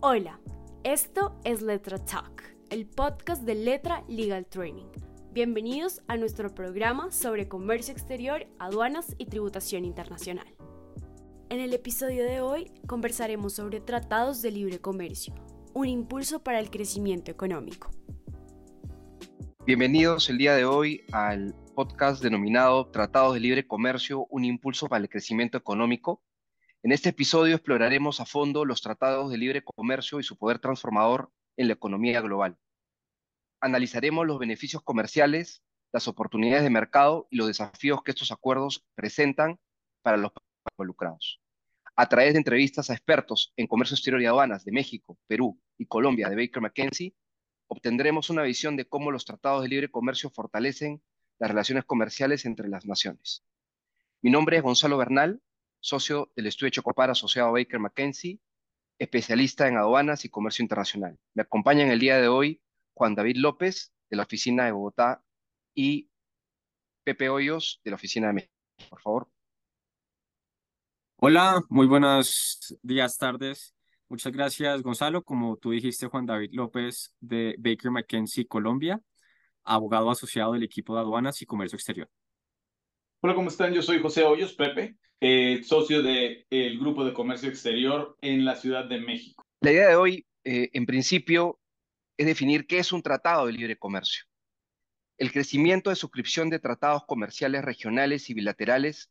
Hola, esto es Letra Talk, el podcast de Letra Legal Training. Bienvenidos a nuestro programa sobre comercio exterior, aduanas y tributación internacional. En el episodio de hoy conversaremos sobre tratados de libre comercio, un impulso para el crecimiento económico. Bienvenidos el día de hoy al podcast denominado Tratados de Libre Comercio, un impulso para el crecimiento económico. En este episodio exploraremos a fondo los tratados de libre comercio y su poder transformador en la economía global. Analizaremos los beneficios comerciales, las oportunidades de mercado y los desafíos que estos acuerdos presentan para los involucrados. A través de entrevistas a expertos en comercio exterior y aduanas de México, Perú y Colombia de Baker McKenzie, obtendremos una visión de cómo los tratados de libre comercio fortalecen las relaciones comerciales entre las naciones. Mi nombre es Gonzalo Bernal socio del estudio Chocopar asociado a Baker McKenzie, especialista en aduanas y comercio internacional. Me acompaña en el día de hoy Juan David López, de la oficina de Bogotá, y Pepe Hoyos, de la oficina de México. Por favor. Hola, muy buenos días, tardes. Muchas gracias, Gonzalo. Como tú dijiste, Juan David López de Baker McKenzie, Colombia, abogado asociado del equipo de aduanas y comercio exterior. Hola, ¿cómo están? Yo soy José Hoyos, Pepe, eh, socio del Grupo de Comercio Exterior en la Ciudad de México. La idea de hoy, eh, en principio, es definir qué es un tratado de libre comercio. El crecimiento de suscripción de tratados comerciales regionales y bilaterales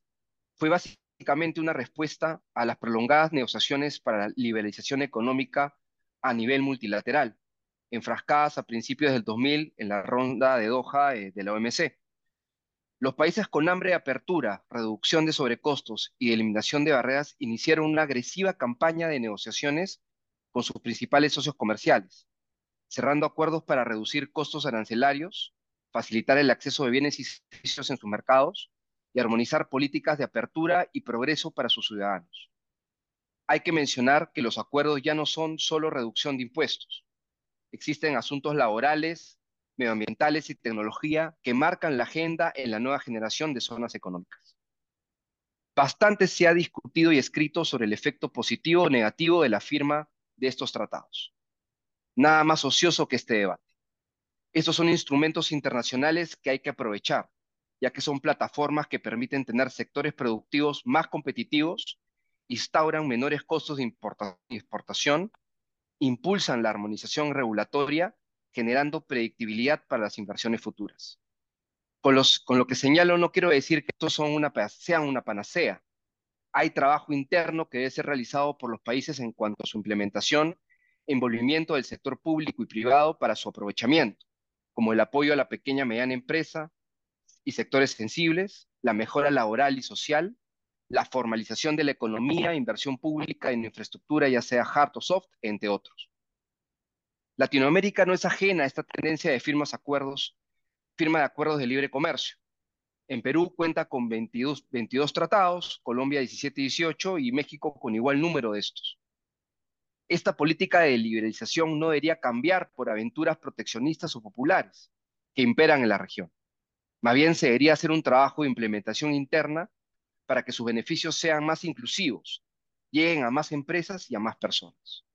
fue básicamente una respuesta a las prolongadas negociaciones para la liberalización económica a nivel multilateral, enfrascadas a principios del 2000 en la ronda de Doha eh, de la OMC. Los países con hambre de apertura, reducción de sobrecostos y eliminación de barreras iniciaron una agresiva campaña de negociaciones con sus principales socios comerciales, cerrando acuerdos para reducir costos arancelarios, facilitar el acceso de bienes y servicios en sus mercados y armonizar políticas de apertura y progreso para sus ciudadanos. Hay que mencionar que los acuerdos ya no son solo reducción de impuestos. Existen asuntos laborales, medioambientales y tecnología que marcan la agenda en la nueva generación de zonas económicas. Bastante se ha discutido y escrito sobre el efecto positivo o negativo de la firma de estos tratados. Nada más ocioso que este debate. Estos son instrumentos internacionales que hay que aprovechar, ya que son plataformas que permiten tener sectores productivos más competitivos, instauran menores costos de importación, impulsan la armonización regulatoria generando predictibilidad para las inversiones futuras. Con, los, con lo que señalo no quiero decir que estos son una, sean una panacea. Hay trabajo interno que debe ser realizado por los países en cuanto a su implementación, envolvimiento del sector público y privado para su aprovechamiento, como el apoyo a la pequeña y mediana empresa y sectores sensibles, la mejora laboral y social, la formalización de la economía, inversión pública en infraestructura, ya sea hard o soft, entre otros. Latinoamérica no es ajena a esta tendencia de firmas acuerdos, firma de acuerdos de libre comercio. En Perú cuenta con 22, 22 tratados, Colombia 17 y 18 y México con igual número de estos. Esta política de liberalización no debería cambiar por aventuras proteccionistas o populares que imperan en la región. Más bien se debería hacer un trabajo de implementación interna para que sus beneficios sean más inclusivos, lleguen a más empresas y a más personas.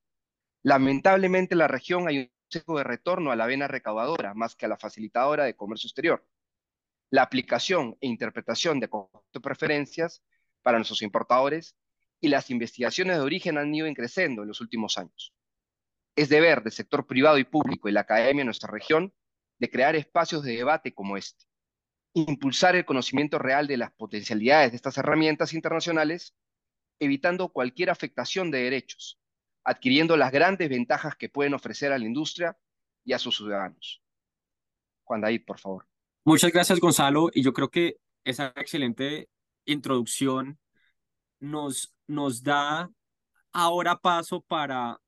Lamentablemente en la región hay un sesgo de retorno a la vena recaudadora más que a la facilitadora de comercio exterior. La aplicación e interpretación de de preferencias para nuestros importadores y las investigaciones de origen han ido creciendo en los últimos años. Es deber del sector privado y público y la academia en nuestra región de crear espacios de debate como este, impulsar el conocimiento real de las potencialidades de estas herramientas internacionales, evitando cualquier afectación de derechos, adquiriendo las grandes ventajas que pueden ofrecer a la industria y a sus ciudadanos. Juan David, por favor. Muchas gracias, Gonzalo. Y yo creo que esa excelente introducción nos, nos da ahora paso para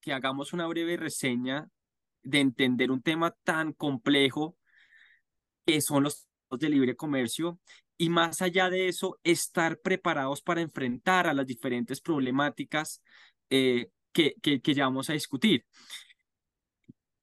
que hagamos una breve reseña de entender un tema tan complejo que son los de libre comercio y más allá de eso, estar preparados para enfrentar a las diferentes problemáticas eh, que, que, ya vamos a discutir.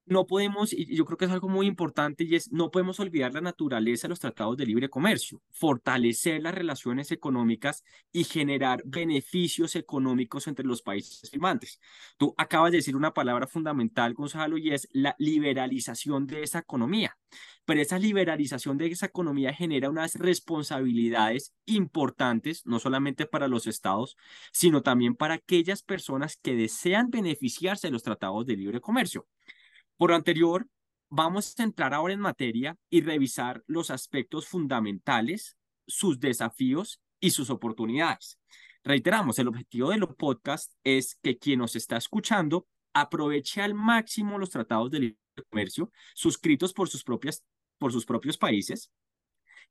No podemos, y yo creo que es algo muy importante, y es, no podemos olvidar la naturaleza de los tratados de libre comercio, fortalecer las relaciones económicas y generar beneficios económicos entre los países firmantes. Tú acabas de decir una palabra fundamental, Gonzalo, y es la liberalización de esa economía. Pero esa liberalización de esa economía genera unas responsabilidades importantes, no solamente para los estados, sino también para aquellas personas que desean beneficiarse de los tratados de libre comercio. Por lo anterior, vamos a entrar ahora en materia y revisar los aspectos fundamentales, sus desafíos y sus oportunidades. Reiteramos, el objetivo de los podcasts es que quien nos está escuchando aproveche al máximo los tratados de libre comercio suscritos por sus, propias, por sus propios países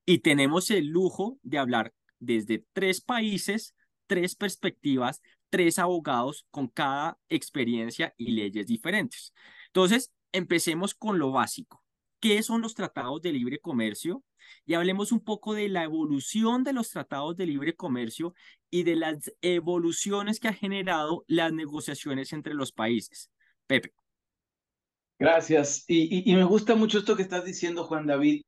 y tenemos el lujo de hablar desde tres países, tres perspectivas, tres abogados con cada experiencia y leyes diferentes. Entonces, empecemos con lo básico. ¿Qué son los tratados de libre comercio? Y hablemos un poco de la evolución de los tratados de libre comercio y de las evoluciones que ha generado las negociaciones entre los países. Pepe. Gracias. Y, me gusta mucho esto que estás diciendo, Juan David,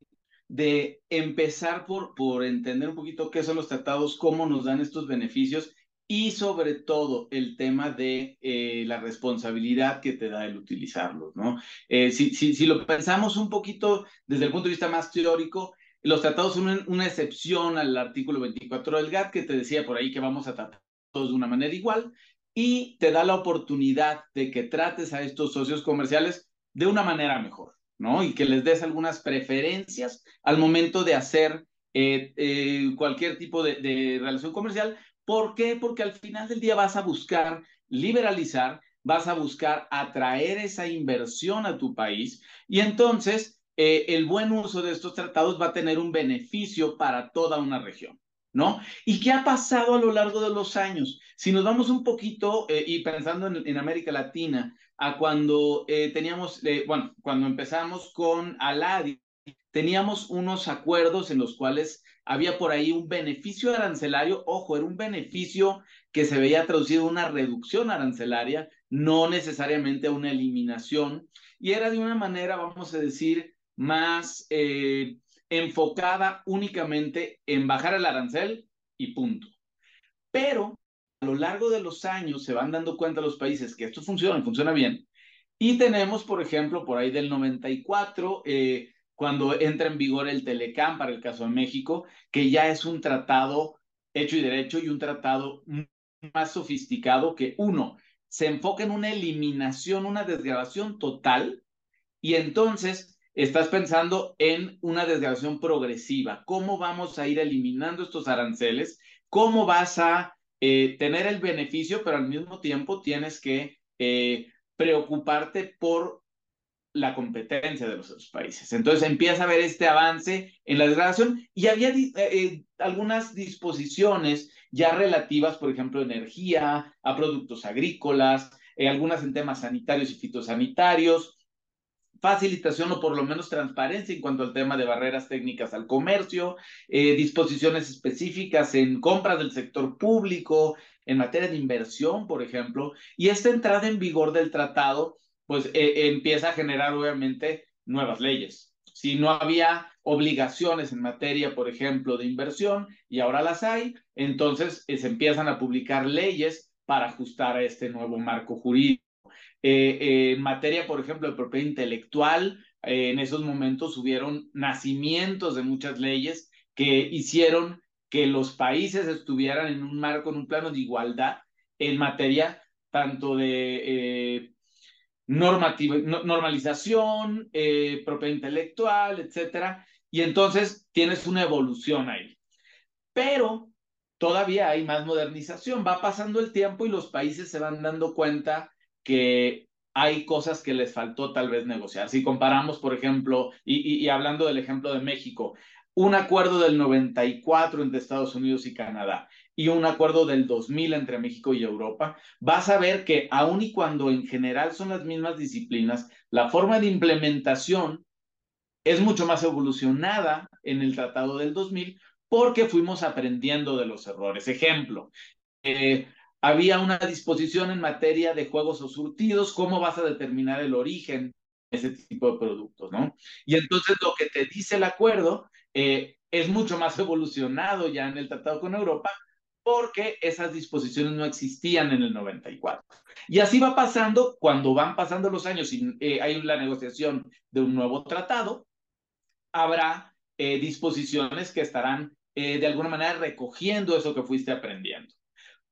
de empezar por, por entender un poquito qué son los tratados, cómo nos dan estos beneficios y sobre todo el tema de eh, la responsabilidad que te da el utilizarlos, ¿no? Eh, si, si, si, lo pensamos un poquito desde el punto de vista más teórico, los tratados son una, excepción al artículo 24 del GATT que te decía por ahí que vamos a tratar todos de una manera igual y te da la oportunidad de que trates a estos socios comerciales de una manera mejor, ¿no? Y que les des algunas preferencias al momento de hacer eh, cualquier tipo de, de relación comercial, ¿Por qué? Porque al final del día vas a buscar liberalizar, vas a buscar atraer esa inversión a tu país y entonces eh, el buen uso de estos tratados va a tener un beneficio para toda una región. ¿No? ¿Y qué ha pasado a lo largo de los años? Si nos vamos un poquito eh, y pensando en, América Latina, a cuando eh, teníamos, bueno, cuando empezamos con Aladi, teníamos unos acuerdos en los cuales había por ahí un beneficio arancelario, ojo, era un beneficio que se veía traducido en una reducción arancelaria, no necesariamente una eliminación, y era de una manera, vamos a decir, más eh, enfocada únicamente en bajar el arancel y punto. Pero a lo largo de los años se van dando cuenta los países que esto funciona, funciona bien. Y tenemos, por ejemplo, por ahí del 94, eh, cuando entra en vigor el Telecam para el caso de México, que ya es un tratado hecho y derecho y un tratado más sofisticado que uno, se enfoca en una eliminación, una desgrabación total, y entonces estás pensando en una desgrabación progresiva. ¿Cómo vamos a ir eliminando estos aranceles? ¿Cómo vas a eh, tener el beneficio, pero al mismo tiempo tienes que eh, preocuparte por la competencia de los otros países. Entonces empieza a haber este avance en la degradación y había eh, eh, algunas disposiciones ya relativas, por ejemplo, energía, a productos agrícolas, eh, algunas en temas sanitarios y fitosanitarios, facilitación o por lo menos transparencia en cuanto al tema de barreras técnicas al comercio, disposiciones específicas en compras del sector público, en materia de inversión, por ejemplo, y esta entrada en vigor del tratado pues eh, empieza a generar obviamente nuevas leyes. Si no había obligaciones en materia, por ejemplo, de inversión, y ahora las hay, entonces eh, se empiezan a publicar leyes para ajustar a este nuevo marco jurídico. Eh, en materia, por ejemplo, de propiedad intelectual, en esos momentos hubieron nacimientos de muchas leyes que hicieron que los países estuvieran en un marco, en un plano de igualdad en materia tanto de normativa, normalización, eh, propiedad intelectual, etcétera, y entonces tienes una evolución ahí. Pero todavía hay más modernización, va pasando el tiempo y los países se van dando cuenta que hay cosas que les faltó tal vez negociar. Si comparamos, por ejemplo, y hablando del ejemplo de México, un acuerdo del 94 entre Estados Unidos y Canadá y un acuerdo del 2000 entre México y Europa, vas a ver que aun y cuando en general son las mismas disciplinas, la forma de implementación es mucho más evolucionada en el Tratado del 2000 porque fuimos aprendiendo de los errores. Ejemplo, eh, había una disposición en materia de juegos o surtidos, cómo vas a determinar el origen ese tipo de productos, ¿no? Y entonces lo que te dice el acuerdo eh, es mucho más evolucionado ya en el tratado con Europa porque esas disposiciones no existían en el 94. Y así va pasando cuando van pasando los años y eh, hay la negociación de un nuevo tratado, habrá eh, disposiciones que estarán de alguna manera recogiendo eso que fuiste aprendiendo.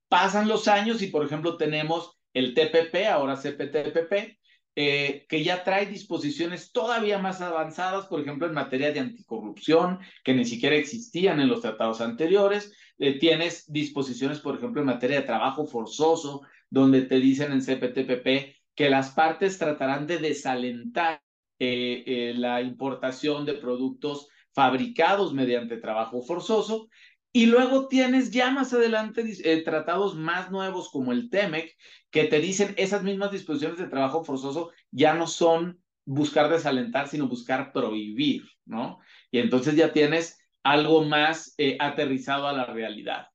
Pasan los años y, por ejemplo, tenemos el TPP, ahora CPTPP, eh, que ya trae disposiciones todavía más avanzadas, por ejemplo, en materia de anticorrupción, que ni siquiera existían en los tratados anteriores. Eh, tienes disposiciones, por ejemplo, en materia de trabajo forzoso, donde te dicen en CPTPP que las partes tratarán de desalentar eh, la importación de productos fabricados mediante trabajo forzoso y luego tienes ya más adelante eh, tratados más nuevos como el TEMEC, que te dicen esas mismas disposiciones de trabajo forzoso ya no son buscar desalentar, sino buscar prohibir, ¿no? Y entonces ya tienes algo más eh, aterrizado a la realidad.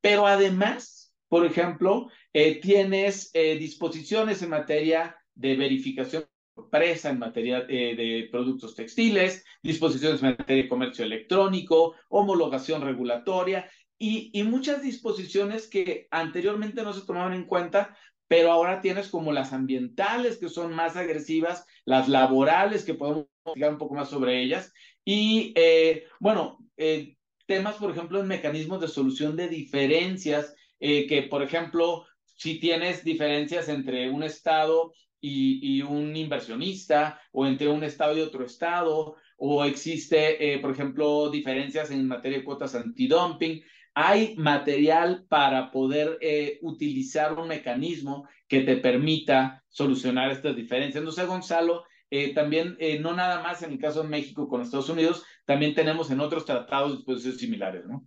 Pero además, por ejemplo, eh, tienes disposiciones en materia de verificación empresa en materia de productos textiles, disposiciones en materia de comercio electrónico, homologación regulatoria y, y, muchas disposiciones que anteriormente no se tomaban en cuenta, pero ahora tienes como las ambientales que son más agresivas, las laborales que podemos explicar un poco más sobre ellas y eh, bueno, eh, temas por ejemplo en mecanismos de solución de diferencias, eh, que por ejemplo, si tienes diferencias entre un estado y, un inversionista o entre un estado y otro estado, o existe, eh, por ejemplo, diferencias en materia de cuotas antidumping. Hay material para poder utilizar un mecanismo que te permita solucionar estas diferencias. No sé, Gonzalo, eh, también, no nada más en el caso de México con Estados Unidos, también tenemos en otros tratados disposiciones similares, ¿no?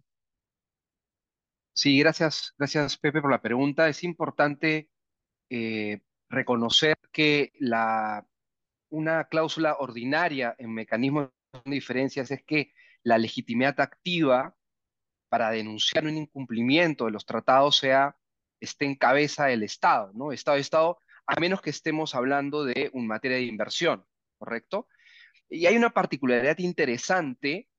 Sí, gracias, gracias Pepe por la pregunta. Es importante reconocer que la, una cláusula ordinaria en mecanismos de diferencias es que la legitimidad activa para denunciar un incumplimiento de los tratados sea, esté en cabeza del Estado, ¿no? Estado Estado, a menos que estemos hablando de un materia de inversión, ¿correcto? Y hay una particularidad interesante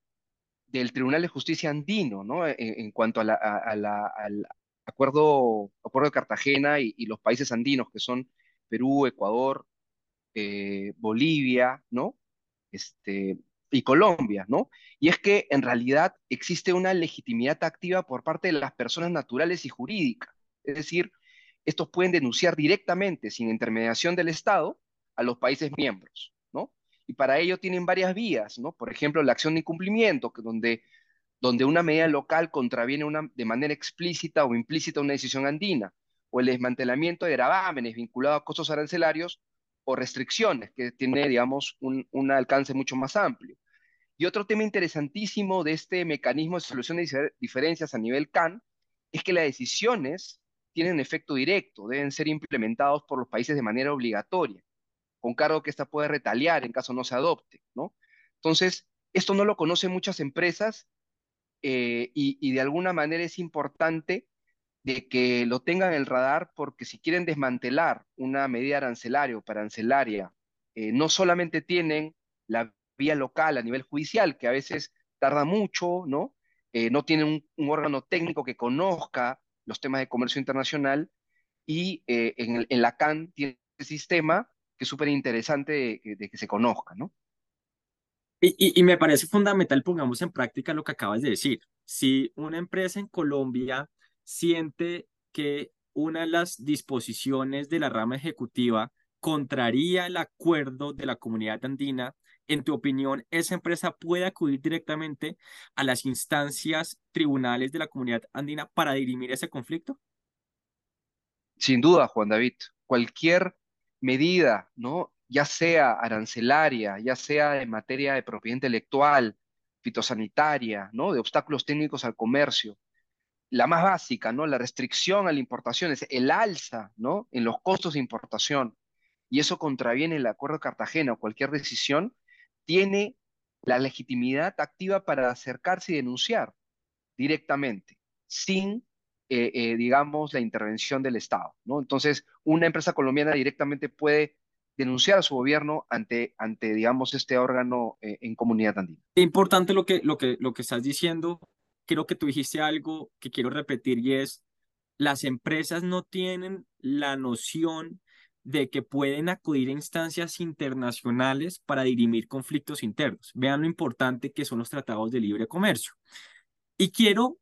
del Tribunal de Justicia andino, ¿no? En, cuanto al acuerdo, de Cartagena y, y, los países andinos, que son Perú, Ecuador, eh, Bolivia, ¿no? Este, y Colombia, ¿no? Y es que en realidad existe una legitimidad activa por parte de las personas naturales y jurídicas. Es decir, estos pueden denunciar directamente, sin intermediación del Estado, a los países miembros, ¿no? Y para ello tienen varias vías, ¿no? Por ejemplo, la acción de incumplimiento, que donde, donde una medida local contraviene una, de manera explícita o implícita una decisión andina, o el desmantelamiento de gravámenes vinculados a costos arancelarios o restricciones, que tiene, digamos, un, alcance mucho más amplio. Y otro tema interesantísimo de este mecanismo de solución de diferencias a nivel CAN es que las decisiones tienen efecto directo, deben ser implementados por los países de manera obligatoria, con cargo que ésta puede retaliar en caso no se adopte, ¿no? Entonces, esto no lo conocen muchas empresas eh, y, de alguna manera es importante de que lo tengan en el radar porque si quieren desmantelar una medida arancelaria o parancelaria, eh, no solamente tienen la vía local a nivel judicial, que a veces tarda mucho, ¿no? Eh, no tienen un, órgano técnico que conozca los temas de comercio internacional y eh, en, la CAN tiene este sistema que es súper interesante de, que se conozca, ¿no? Y, y, me parece fundamental, pongamos en práctica lo que acabas de decir. Si una empresa en Colombia siente que una de las disposiciones de la rama ejecutiva contraría el acuerdo de la comunidad andina, en tu opinión, ¿esa empresa puede acudir directamente a las instancias tribunales de la comunidad andina para dirimir ese conflicto? Sin duda, Juan David. Cualquier medida, ¿no? ya sea arancelaria, ya sea en materia de propiedad intelectual, fitosanitaria, ¿no? de obstáculos técnicos al comercio, la más básica, ¿no? La restricción a la importación, es el alza, ¿no? En los costos de importación, y eso contraviene el Acuerdo de Cartagena o cualquier decisión, tiene la legitimidad activa para acercarse y denunciar directamente, sin, eh, eh, digamos, la intervención del Estado, ¿no? Entonces, una empresa colombiana directamente puede denunciar a su gobierno ante, ante digamos, este órgano eh, en comunidad andina. Importante lo que, lo, que, lo que estás diciendo. Creo que tú dijiste algo que quiero repetir y es, las empresas no tienen la noción de que pueden acudir a instancias internacionales para dirimir conflictos internos. Vean lo importante que son los tratados de libre comercio. Y quiero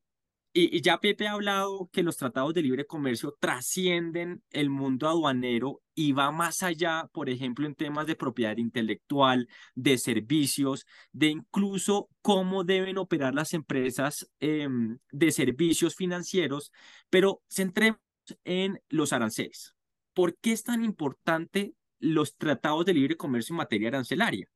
y, ya Pepe ha hablado que los tratados de libre comercio trascienden el mundo aduanero y va más allá, por ejemplo, en temas de propiedad intelectual, de servicios, de incluso cómo deben operar las empresas em, de servicios financieros, pero centremos en los aranceles. ¿Por qué es tan importante los tratados de libre comercio en materia arancelaria?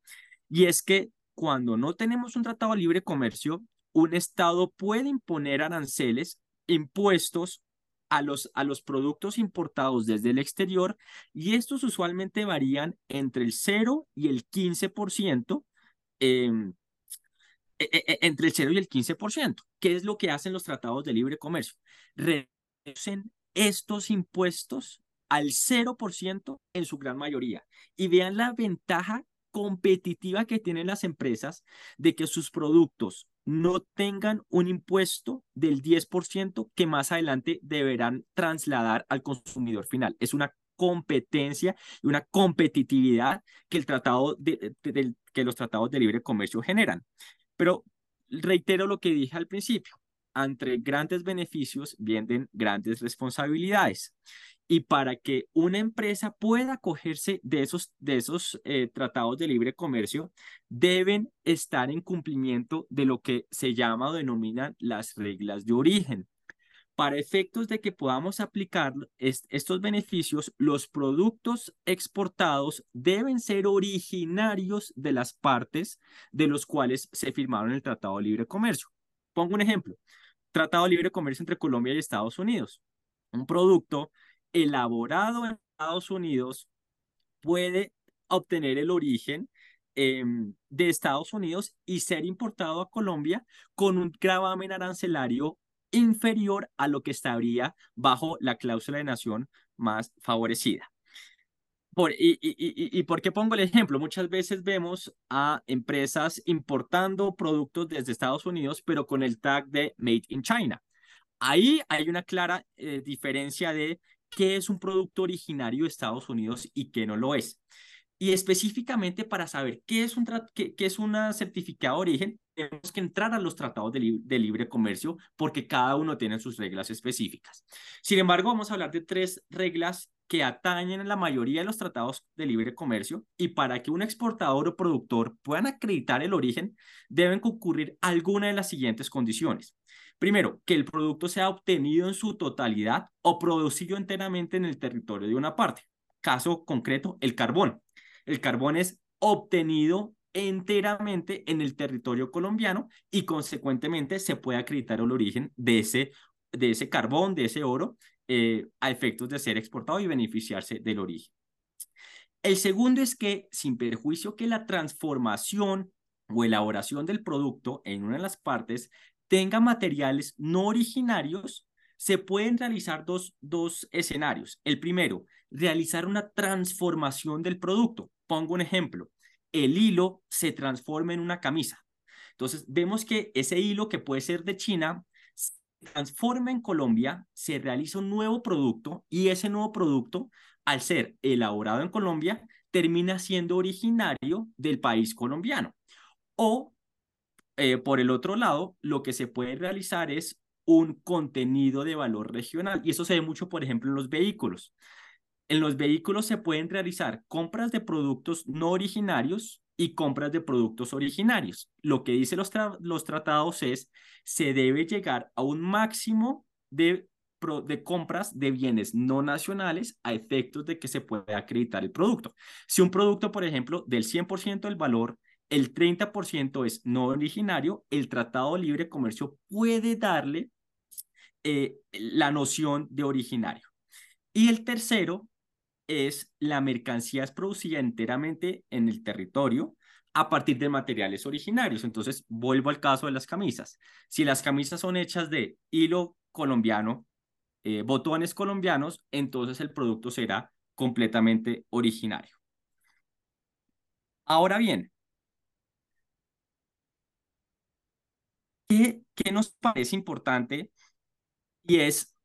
Y es que cuando no tenemos un tratado de libre comercio, un Estado puede imponer aranceles, impuestos a los, a los productos importados desde el exterior y estos usualmente varían entre el 0 y el 15%, em, e, e, e, entre el 0 y el 15%. ¿Qué es lo que hacen los tratados de libre comercio? Reducen estos impuestos al 0% en su gran mayoría. Y vean la ventaja competitiva que tienen las empresas de que sus productos no tengan un impuesto del 10% que más adelante deberán trasladar al consumidor final. Es una competencia y una competitividad que, el tratado de, que los tratados de libre comercio generan. Pero reitero lo que dije al principio, entre grandes beneficios vienen grandes responsabilidades y para que una empresa pueda acogerse de esos, de esos eh, tratados de libre comercio, deben estar en cumplimiento de lo que se llama o denominan las reglas de origen. Para efectos de que podamos aplicar estos beneficios, los productos exportados deben ser originarios de las partes de los cuales se firmaron el Tratado de Libre Comercio. Pongo un ejemplo. Tratado de Libre Comercio entre Colombia y Estados Unidos. Un producto elaborado en Estados Unidos puede obtener el origen em, de Estados Unidos y ser importado a Colombia con un gravamen arancelario inferior a lo que estaría bajo la cláusula de nación más favorecida. Y, y, y, ¿Y por qué pongo el ejemplo? Muchas veces vemos a empresas importando productos desde Estados Unidos, pero con el tag de Made in China. Ahí hay una clara eh, diferencia de qué es un producto originario de Estados Unidos y qué no lo es. Y específicamente para saber qué es, un qué, es una certificado de origen, tenemos que entrar a los tratados de, de, libre comercio porque cada uno tiene sus reglas específicas. Sin embargo, vamos a hablar de tres reglas que atañen a la mayoría de los tratados de libre comercio y para que un exportador o productor puedan acreditar el origen, deben concurrir alguna de las siguientes condiciones. Primero, que el producto sea obtenido en su totalidad o producido enteramente en el territorio de una parte. Caso concreto, el carbón. El carbón es obtenido enteramente en el territorio colombiano y consecuentemente se puede acreditar el origen de ese, de ese carbón, de ese oro, eh, a efectos de ser exportado y beneficiarse del origen. El segundo es que, sin perjuicio que la transformación o elaboración del producto en una de las partes tenga materiales no originarios, se pueden realizar dos, dos escenarios. El primero, realizar una transformación del producto. Pongo un ejemplo. El hilo se transforma en una camisa. Entonces, vemos que ese hilo que puede ser de China se transforma en Colombia, se realiza un nuevo producto y ese nuevo producto, al ser elaborado en Colombia, termina siendo originario del país colombiano. O eh, por el otro lado, lo que se puede realizar es un contenido de valor regional y eso se ve mucho, por ejemplo, en los vehículos. En los vehículos se pueden realizar compras de productos no originarios y compras de productos originarios. Lo que dicen los, los tratados es, se debe llegar a un máximo de, de compras de bienes no nacionales a efectos de que se pueda acreditar el producto. Si un producto, por ejemplo, del 100% del valor el 30% es no originario, el Tratado de Libre Comercio puede darle eh, la noción de originario. Y el tercero es la mercancía es producida enteramente en el territorio a partir de materiales originarios. Entonces, vuelvo al caso de las camisas. Si las camisas son hechas de hilo colombiano, eh, botones colombianos, entonces el producto será completamente originario. Ahora bien, ¿qué, nos parece importante? Y es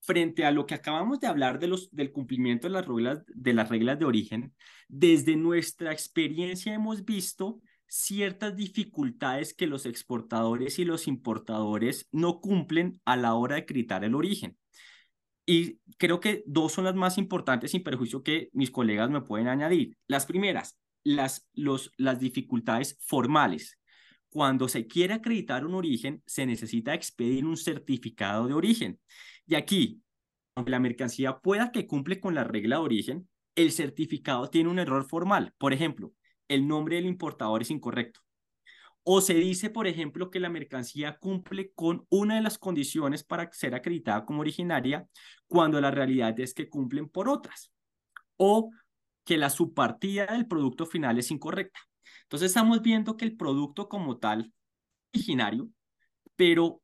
frente a lo que acabamos de hablar de los, del cumplimiento de las, reglas, de las reglas de origen, desde nuestra experiencia hemos visto ciertas dificultades que los exportadores y los importadores no cumplen a la hora de acreditar el origen. Y creo que dos son las más importantes sin perjuicio que mis colegas me pueden añadir. Las primeras, las, los, las dificultades formales. Cuando se quiere acreditar un origen, se necesita expedir un certificado de origen. Y aquí, aunque la mercancía pueda que cumple con la regla de origen, el certificado tiene un error formal. Por ejemplo, el nombre del importador es incorrecto. O se dice, por ejemplo, que la mercancía cumple con una de las condiciones para ser acreditada como originaria, cuando la realidad es que cumplen por otras. O que la subpartida del producto final es incorrecta. Entonces estamos viendo que el producto como tal originario, pero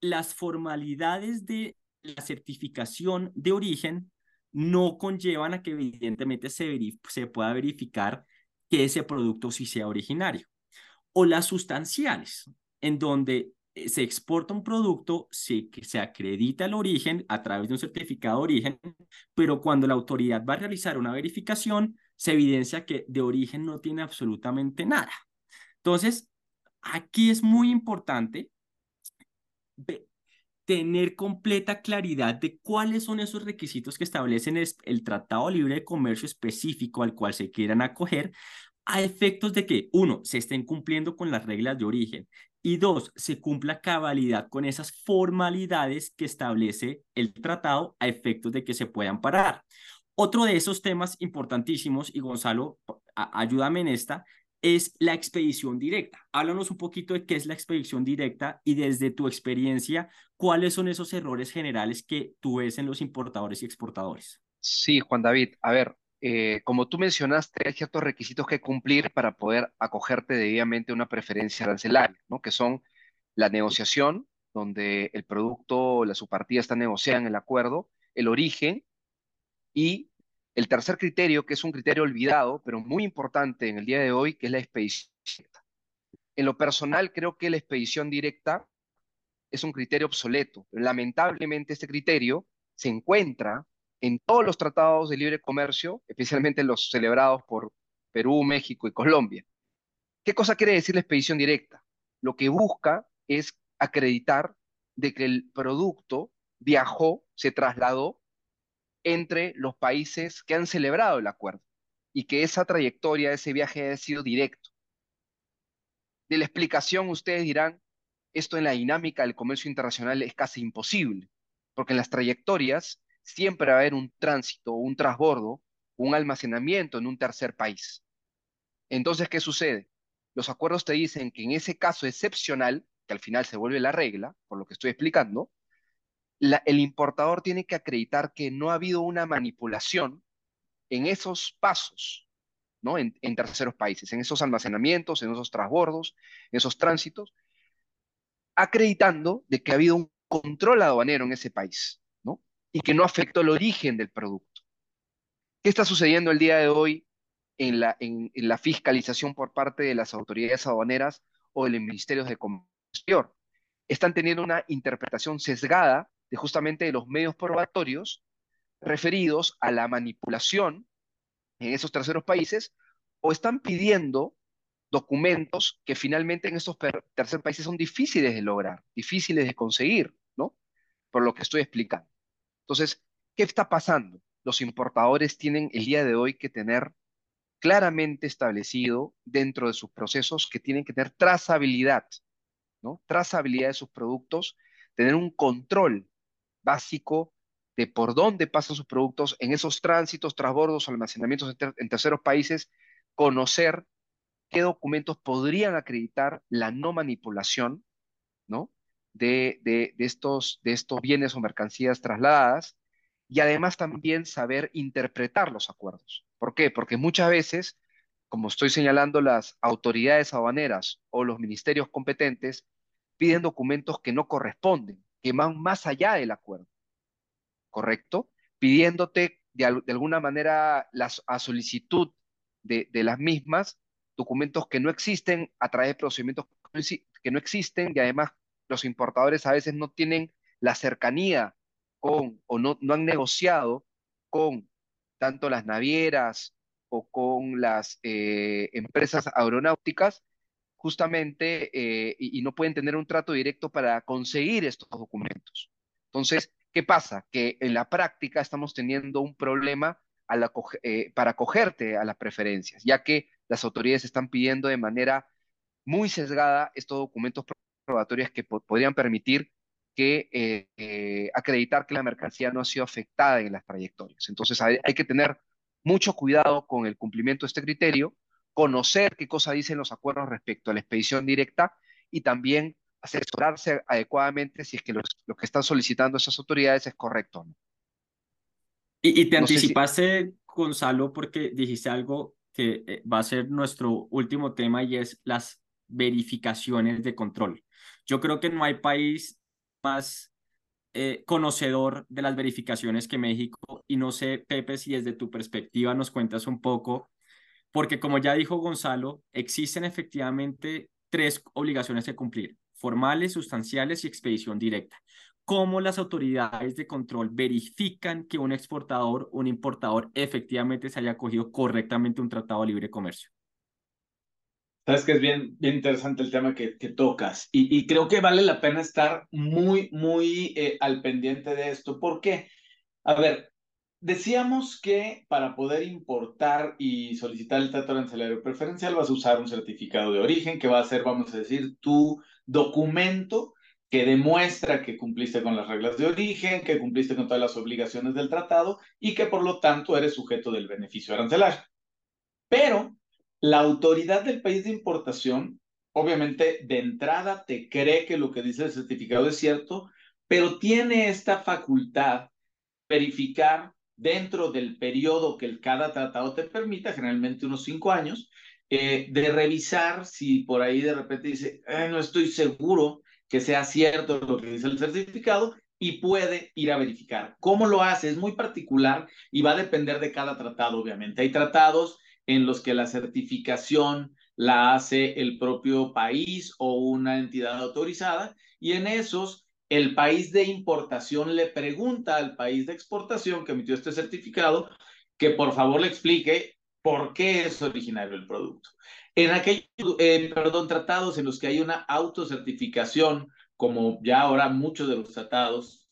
las formalidades de la certificación de origen no conllevan a que evidentemente se, se pueda verificar que ese producto sí sea originario. O las sustanciales, en donde eh, se exporta un producto, se, se acredita el origen a través de un certificado de origen, pero cuando la autoridad va a realizar una verificación, se evidencia que de origen no tiene absolutamente nada. Entonces, aquí es muy importante tener completa claridad de cuáles son esos requisitos que establecen el, Tratado Libre de Comercio específico al cual se quieran acoger, a efectos de que, uno, se estén cumpliendo con las reglas de origen y dos, se cumpla cabalidad con esas formalidades que establece el tratado a efectos de que se puedan parar. Otro de esos temas importantísimos, y Gonzalo, ayúdame en esta, es la expedición directa. Háblanos un poquito de qué es la expedición directa y desde tu experiencia, cuáles son esos errores generales que tú ves en los importadores y exportadores. Sí, Juan David. A ver, eh, como tú mencionaste, hay ciertos requisitos que cumplir para poder acogerte debidamente a una preferencia arancelaria, ¿no? Que son la negociación, donde el producto, la subpartida está negociada en el acuerdo, el origen y el tercer criterio, que es un criterio olvidado, pero muy importante en el día de hoy, que es la expedición directa. En lo personal, creo que la expedición directa es un criterio obsoleto. Lamentablemente, este criterio se encuentra en todos los tratados de libre comercio, especialmente los celebrados por Perú, México y Colombia. ¿Qué cosa quiere decir la expedición directa? Lo que busca es acreditar de que el producto viajó, se trasladó entre los países que han celebrado el acuerdo y que esa trayectoria, ese viaje haya sido directo. De la explicación ustedes dirán, esto en la dinámica del comercio internacional es casi imposible, porque en las trayectorias siempre va a haber un tránsito, un transbordo, un almacenamiento en un tercer país. Entonces, ¿qué sucede? Los acuerdos te dicen que en ese caso excepcional, que al final se vuelve la regla, por lo que estoy explicando, el importador tiene que acreditar que no ha habido una manipulación en esos pasos, ¿no? En, terceros países, en esos almacenamientos, en esos transbordos, en esos tránsitos, acreditando de que ha habido un control aduanero en ese país, ¿no? Y que no afectó el origen del producto. ¿Qué está sucediendo el día de hoy en la, en, la fiscalización por parte de las autoridades aduaneras o de los ministerios de comercio? Están teniendo una interpretación sesgada de justamente de los medios probatorios referidos a la manipulación en esos terceros países o están pidiendo documentos que finalmente en estos terceros países son difíciles de lograr, difíciles de conseguir, ¿no? Por lo que estoy explicando. Entonces, ¿qué está pasando? Los importadores tienen el día de hoy que tener claramente establecido dentro de sus procesos que tienen que tener trazabilidad, ¿no? Trazabilidad de sus productos, tener un control básico de por dónde pasan sus productos en esos tránsitos, transbordos, almacenamientos en, terceros países, conocer qué documentos podrían acreditar la no manipulación ¿no? De, de, estos, de estos bienes o mercancías trasladadas y además también saber interpretar los acuerdos. ¿Por qué? Porque muchas veces, como estoy señalando, las autoridades aduaneras o los ministerios competentes piden documentos que no corresponden que van más allá del acuerdo, ¿correcto? Pidiéndote de, alguna manera la, a solicitud de, de las mismas, documentos que no existen a través de procedimientos que no existen y además los importadores a veces no tienen la cercanía con o no, no han negociado con tanto las navieras o con las eh, empresas aeronáuticas justamente eh, y, no pueden tener un trato directo para conseguir estos documentos. Entonces, ¿qué pasa? Que en la práctica estamos teniendo un problema eh, para acogerte a las preferencias, ya que las autoridades están pidiendo de manera muy sesgada estos documentos probatorios que podrían permitir que eh, acreditar que la mercancía no ha sido afectada en las trayectorias. Entonces hay, que tener mucho cuidado con el cumplimiento de este criterio, conocer qué cosa dicen los acuerdos respecto a la expedición directa y también asesorarse adecuadamente si es que lo que están solicitando esas autoridades es correcto. Y, te anticipaste, Gonzalo, porque dijiste algo que eh, va a ser nuestro último tema y es las verificaciones de control. Yo creo que no hay país más eh, conocedor de las verificaciones que México y no sé, Pepe, si desde tu perspectiva nos cuentas un poco, porque como ya dijo Gonzalo, existen efectivamente tres obligaciones que cumplir, formales, sustanciales y expedición directa cómo las autoridades de control verifican que un exportador un importador efectivamente se haya acogido correctamente un tratado de libre comercio. Sabes que es bien, bien interesante el tema que, que tocas y, y, creo que vale la pena estar muy, muy eh, al pendiente de esto. ¿Por qué? A ver, decíamos que para poder importar y solicitar el tratado arancelario preferencial vas a usar un certificado de origen que va a ser, vamos a decir, tu documento que demuestra que cumpliste con las reglas de origen, que cumpliste con todas las obligaciones del tratado y que por lo tanto eres sujeto del beneficio arancelario. Pero la autoridad del país de importación, obviamente de entrada te cree que lo que dice el certificado es cierto, pero tiene esta facultad verificar dentro del periodo que cada tratado te permita, generalmente unos cinco años, eh, de revisar si por ahí de repente dice, no estoy seguro que sea cierto lo que dice el certificado y puede ir a verificar. ¿Cómo lo hace? Es muy particular y va a depender de cada tratado, obviamente. Hay tratados en los que la certificación la hace el propio país o una entidad autorizada y en esos el país de importación le pregunta al país de exportación que emitió este certificado que por favor le explique por qué es originario el producto. En aquellos, eh, perdón, tratados en los que hay una autocertificación, como ya ahora muchos de los tratados,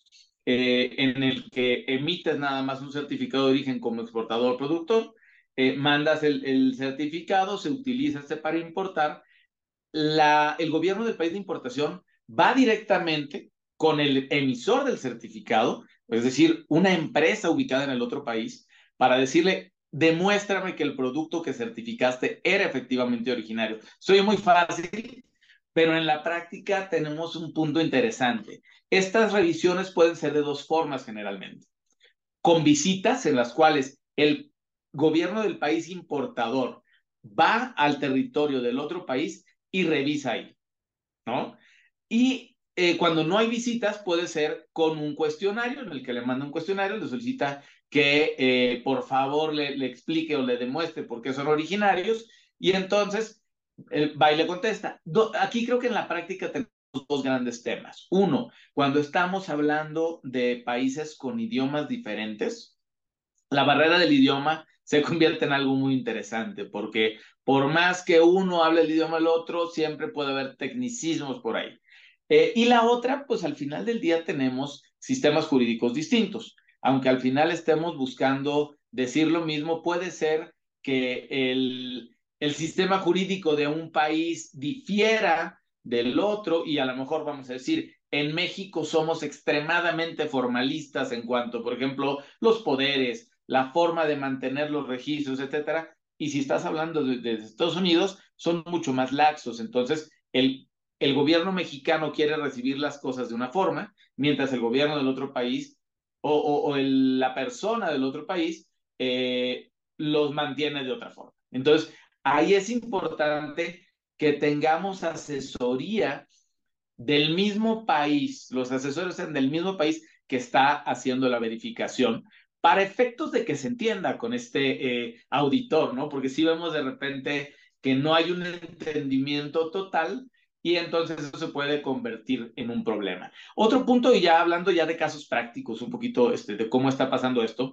eh, en el que emites nada más un certificado de origen como exportador productor, eh, mandas el, el, certificado, se utiliza este para importar, la, el gobierno del país de importación va directamente con el emisor del certificado, es decir, una empresa ubicada en el otro país, para decirle, demuéstrame que el producto que certificaste era efectivamente originario. Soy muy fácil, pero en la práctica tenemos un punto interesante. Estas revisiones pueden ser de dos formas generalmente. Con visitas en las cuales el gobierno del país importador va al territorio del otro país y revisa ahí, ¿no? Y eh, cuando no hay visitas puede ser con un cuestionario en el que le manda un cuestionario, le solicita que eh, por favor le, le, explique o le demuestre por qué son originarios y entonces el baile contesta. aquí creo que en la práctica tenemos dos grandes temas. Uno, cuando estamos hablando de países con idiomas diferentes, la barrera del idioma se convierte en algo muy interesante porque por más que uno hable el idioma del otro, siempre puede haber tecnicismos por ahí. Eh, y la otra, pues al final del día tenemos sistemas jurídicos distintos aunque al final estemos buscando decir lo mismo, puede ser que el, el sistema jurídico de un país difiera del otro y a lo mejor vamos a decir, en México somos extremadamente formalistas en cuanto, por ejemplo, los poderes, la forma de mantener los registros, etcétera. Y si estás hablando de, de Estados Unidos, son mucho más laxos. Entonces, el, el gobierno mexicano quiere recibir las cosas de una forma, mientras el gobierno del otro país o, la persona del otro país eh, los mantiene de otra forma. Entonces, ahí es importante que tengamos asesoría del mismo país, los asesores sean del mismo país que está haciendo la verificación, para efectos de que se entienda con este eh, auditor, ¿no? Porque si vemos de repente que no hay un entendimiento total y entonces eso se puede convertir en un problema. Otro punto, y ya hablando ya de casos prácticos, un poquito este, de cómo está pasando esto,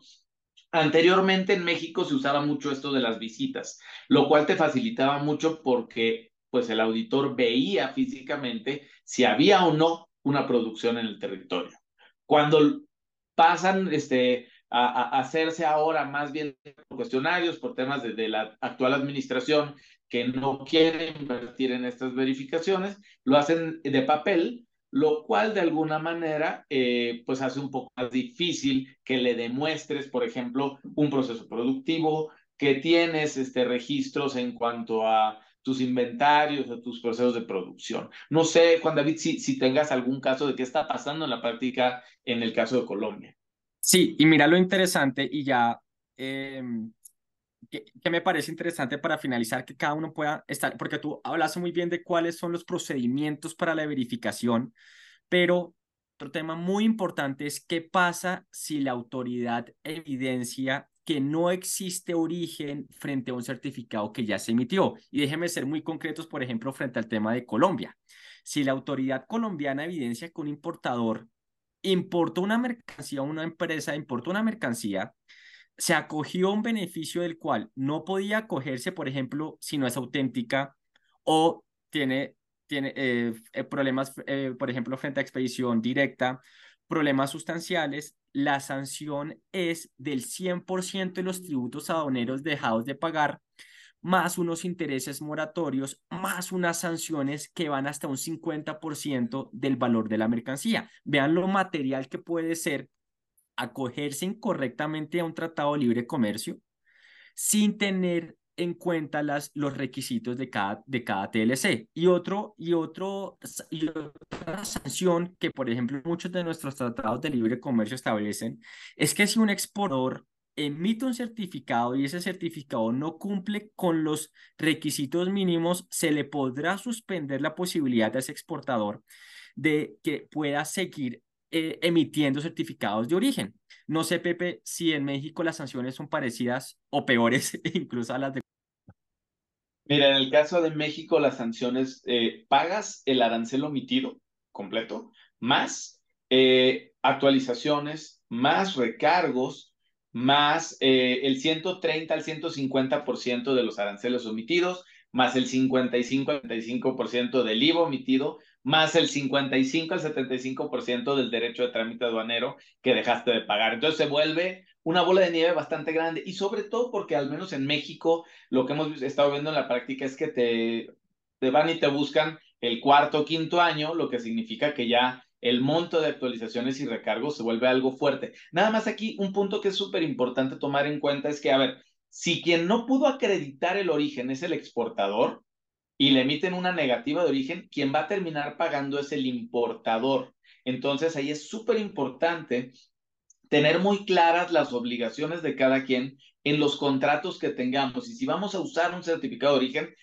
Anteriormente en México se usaba mucho esto de las visitas, lo cual te facilitaba mucho porque pues el auditor veía físicamente si había o no una producción en el territorio. Cuando pasan este, a, hacerse ahora más bien cuestionarios por temas de, de la actual administración que no quiere invertir en estas verificaciones, lo hacen de papel lo cual de alguna manera eh, pues hace un poco más difícil que le demuestres, por ejemplo, un proceso productivo, que tienes este, registros en cuanto a tus inventarios o tus procesos de producción. No sé, Juan David, si, si tengas algún caso de qué está pasando en la práctica en el caso de Colombia. Sí, y mira lo interesante y ya em, que, me parece interesante para finalizar que cada uno pueda estar, porque tú hablas muy bien de cuáles son los procedimientos para la verificación, pero otro tema muy importante es qué pasa si la autoridad evidencia que no existe origen frente a un certificado que ya se emitió. Y déjenme ser muy concretos, por ejemplo, frente al tema de Colombia. Si la autoridad colombiana evidencia que un importador importó una mercancía, una empresa importó una mercancía, se acogió un beneficio del cual no podía acogerse, por ejemplo, si no es auténtica o tiene, tiene eh, eh, problemas, eh, por ejemplo, frente a expedición directa, problemas sustanciales, la sanción es del 100% de los tributos aduaneros dejados de pagar, más unos intereses moratorios, más unas sanciones que van hasta un 50% del valor de la mercancía. Vean lo material que puede ser acogerse incorrectamente a un tratado de libre comercio sin tener en cuenta las, los requisitos de cada, de cada TLC. Y, otro, y, otro, y otra sanción que, por ejemplo, muchos de nuestros tratados de libre comercio establecen es que si un exportador emite un certificado y ese certificado no cumple con los requisitos mínimos, se le podrá suspender la posibilidad a ese exportador de que pueda seguir eh, emitiendo certificados de origen. No sé, Pepe, si en México las sanciones son parecidas o peores incluso a las de... Mira, en el caso de México, las sanciones, eh, pagas el arancel omitido completo, más eh, actualizaciones, más recargos, más el 130 al 150% de los aranceles omitidos, más el 55 al 75% del IVA omitido, más el 55 al 75% del derecho de trámite aduanero que dejaste de pagar. Entonces se vuelve una bola de nieve bastante grande y sobre todo porque al menos en México lo que hemos estado viendo en la práctica es que te, te van y te buscan el cuarto o quinto año, lo que significa que ya el monto de actualizaciones y recargos se vuelve algo fuerte. Nada más aquí un punto que es súper importante tomar en cuenta es que, a ver, si quien no pudo acreditar el origen es el exportador, y le emiten una negativa de origen, quien va a terminar pagando es el importador. Entonces ahí es súper importante tener muy claras las obligaciones de cada quien en los contratos que tengamos. Y si vamos a usar un certificado de origen,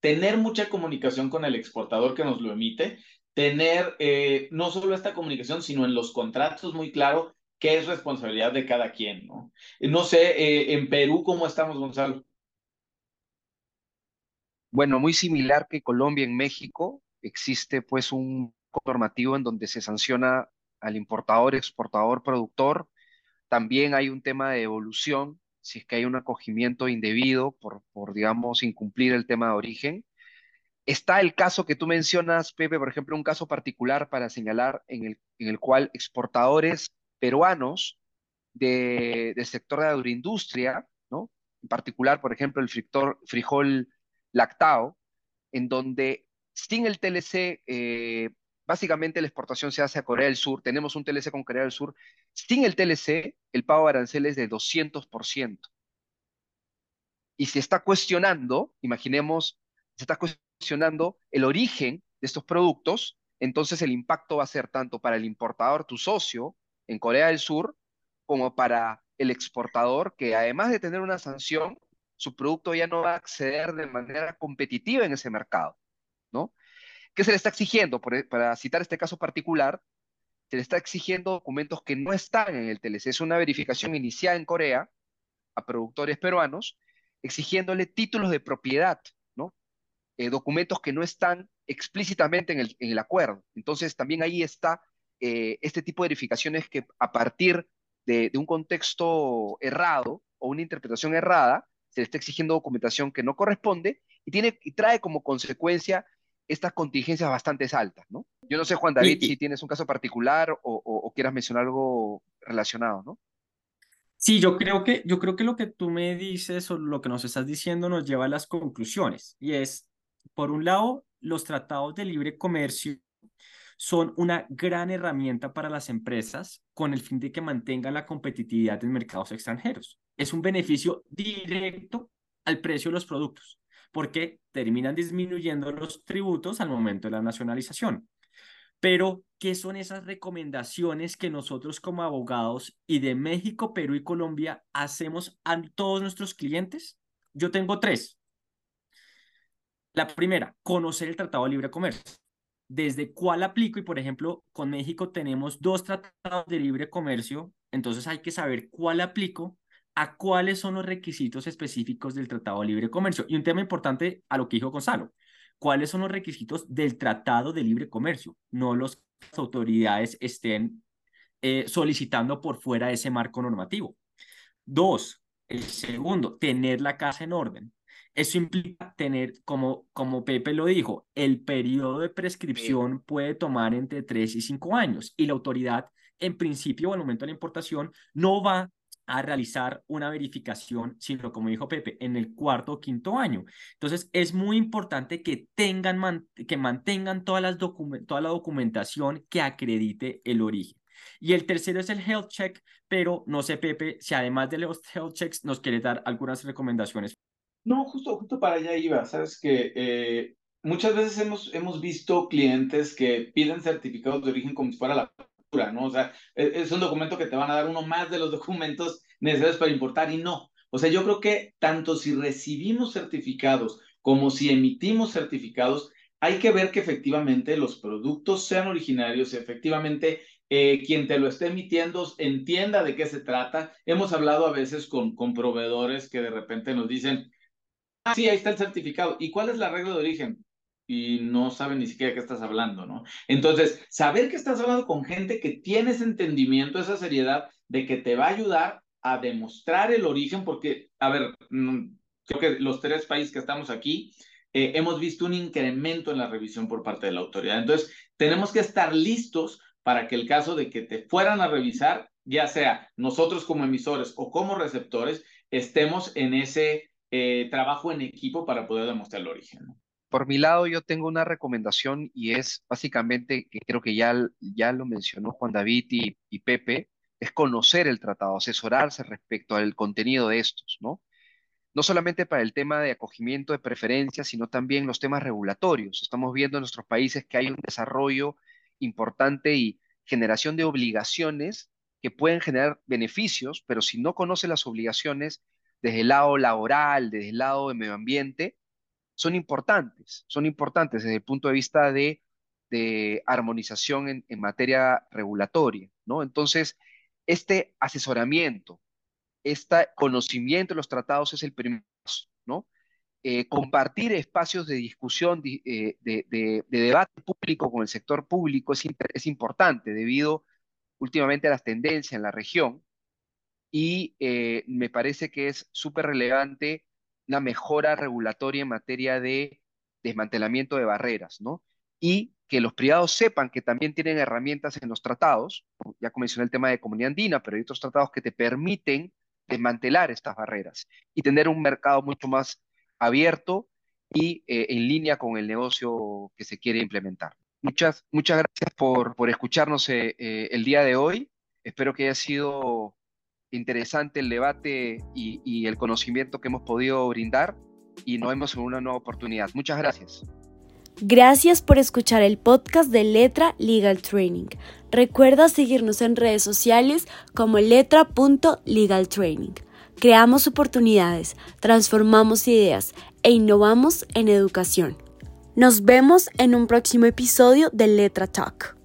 tener mucha comunicación con el exportador que nos lo emite, tener eh, no solo esta comunicación, sino en los contratos muy claro qué es responsabilidad de cada quien, ¿no? No sé, eh, en Perú, ¿cómo estamos, Gonzalo? Bueno, muy similar que Colombia en México, existe pues un normativo en donde se sanciona al importador, exportador, productor. También hay un tema de evolución, si es que hay un acogimiento indebido por, por, digamos, incumplir el tema de origen. Está el caso que tú mencionas, Pepe, por ejemplo, un caso particular para señalar en el, en el cual exportadores peruanos de, del sector de agroindustria, ¿no? En particular, por ejemplo, el frijol lactado, en donde sin el TLC, eh, básicamente la exportación se hace a Corea del Sur, tenemos un TLC con Corea del Sur, sin el TLC, el pago de aranceles es de 200%. Y se está cuestionando, imaginemos, se está cuestionando el origen de estos productos, entonces el impacto va a ser tanto para el importador, tu socio, en Corea del Sur, como para el exportador, que además de tener una sanción, su producto ya no va a acceder de manera competitiva en ese mercado, ¿no? ¿Qué se le está exigiendo? E, para citar este caso particular, se le está exigiendo documentos que no están en el TLC. Es una verificación iniciada en Corea a productores peruanos, exigiéndole títulos de propiedad, ¿no? Eh, documentos que no están explícitamente en el, acuerdo. Entonces, también ahí está eh, este tipo de verificaciones que a partir de, un contexto errado o una interpretación errada, se le está exigiendo documentación que no corresponde y, tiene, y trae como consecuencia estas contingencias bastante altas, ¿no? Yo no sé, Juan David, si tienes un caso particular o, o, quieras mencionar algo relacionado, ¿no? Sí, yo creo que, yo creo que lo que tú me dices o lo que nos estás diciendo nos lleva a las conclusiones. Y es, por un lado, los tratados de libre comercio son una gran herramienta para las empresas con el fin de que mantengan la competitividad en mercados extranjeros. Es un beneficio directo al precio de los productos porque terminan disminuyendo los tributos al momento de la nacionalización. Pero, ¿qué son esas recomendaciones que nosotros como abogados y de México, Perú y Colombia hacemos a todos nuestros clientes? Yo tengo tres. La primera, conocer el Tratado de Libre Comercio. ¿Desde cuál aplico? Y, por ejemplo, con México tenemos dos tratados de libre comercio, entonces hay que saber cuál aplico a cuáles son los requisitos específicos del Tratado de Libre Comercio. Y un tema importante a lo que dijo Gonzalo, ¿cuáles son los requisitos del Tratado de Libre Comercio? No los las autoridades estén eh, solicitando por fuera de ese marco normativo. Dos, el segundo, tener la casa en orden. Eso implica tener, como, como Pepe lo dijo, el periodo de prescripción puede tomar entre tres y cinco años y la autoridad, en principio, al momento de la importación, no va a realizar una verificación, sino como dijo Pepe, en el cuarto o quinto año. Entonces, es muy importante que tengan, que mantengan todas las toda la documentación que acredite el origen. Y el tercero es el health check, pero no sé, Pepe, si además de los health checks nos quiere dar algunas recomendaciones. No, justo, justo para allá iba. Sabes que eh, muchas veces hemos, hemos visto clientes que piden certificados de origen como si fuera la ¿no? O sea, e, es un documento que te van a dar uno más de los documentos necesarios para importar y no. O sea, yo creo que tanto si recibimos certificados como si emitimos certificados, hay que ver que efectivamente los productos sean originarios, efectivamente eh, quien te lo esté emitiendo entienda de qué se trata. Hemos hablado a veces con, con proveedores que de repente nos dicen, ah, sí, ahí está el certificado. ¿Y cuál es la regla de origen? Y no saben ni siquiera qué estás hablando, ¿no? Entonces, saber que estás hablando con gente que tiene ese entendimiento, esa seriedad de que te va a ayudar a demostrar el origen, porque, a ver, mm, creo que los tres países que estamos aquí eh, hemos visto un incremento en la revisión por parte de la autoridad. Entonces, tenemos que estar listos para que el caso de que te fueran a revisar, ya sea nosotros como emisores o como receptores, estemos en ese eh, trabajo en equipo para poder demostrar el origen. ¿no? Por mi lado, yo tengo una recomendación y es básicamente, que creo que ya, ya lo mencionó Juan David y, Pepe, es conocer el tratado, asesorarse respecto al contenido de estos, ¿no? No solamente para el tema de acogimiento de preferencias, sino también los temas regulatorios. Estamos viendo en nuestros países que hay un desarrollo importante y generación de obligaciones que pueden generar beneficios, pero si no conoce las obligaciones desde el lado laboral, desde el lado de medio ambiente, son importantes, son importantes desde el punto de vista de, armonización en, materia regulatoria, ¿no? Entonces, este asesoramiento, este conocimiento de los tratados es el primer paso, ¿no? Eh, compartir espacios de discusión, eh, de, debate público con el sector público es, es importante debido últimamente a las tendencias en la región y eh, me parece que es súper relevante una mejora regulatoria en materia de desmantelamiento de barreras, ¿no? Y que los privados sepan que también tienen herramientas en los tratados, ya mencioné el tema de comunidad andina, pero hay otros tratados que te permiten desmantelar estas barreras y tener un mercado mucho más abierto y eh, en línea con el negocio que se quiere implementar. Muchas, muchas gracias por, por escucharnos eh, eh, el día de hoy. Espero que haya sido interesante el debate y, el conocimiento que hemos podido brindar y nos vemos en una nueva oportunidad. Muchas gracias. Gracias por escuchar el podcast de Letra Legal Training. Recuerda seguirnos en redes sociales como letra.legaltraining. Creamos oportunidades, transformamos ideas e innovamos en educación. Nos vemos en un próximo episodio de Letra Talk.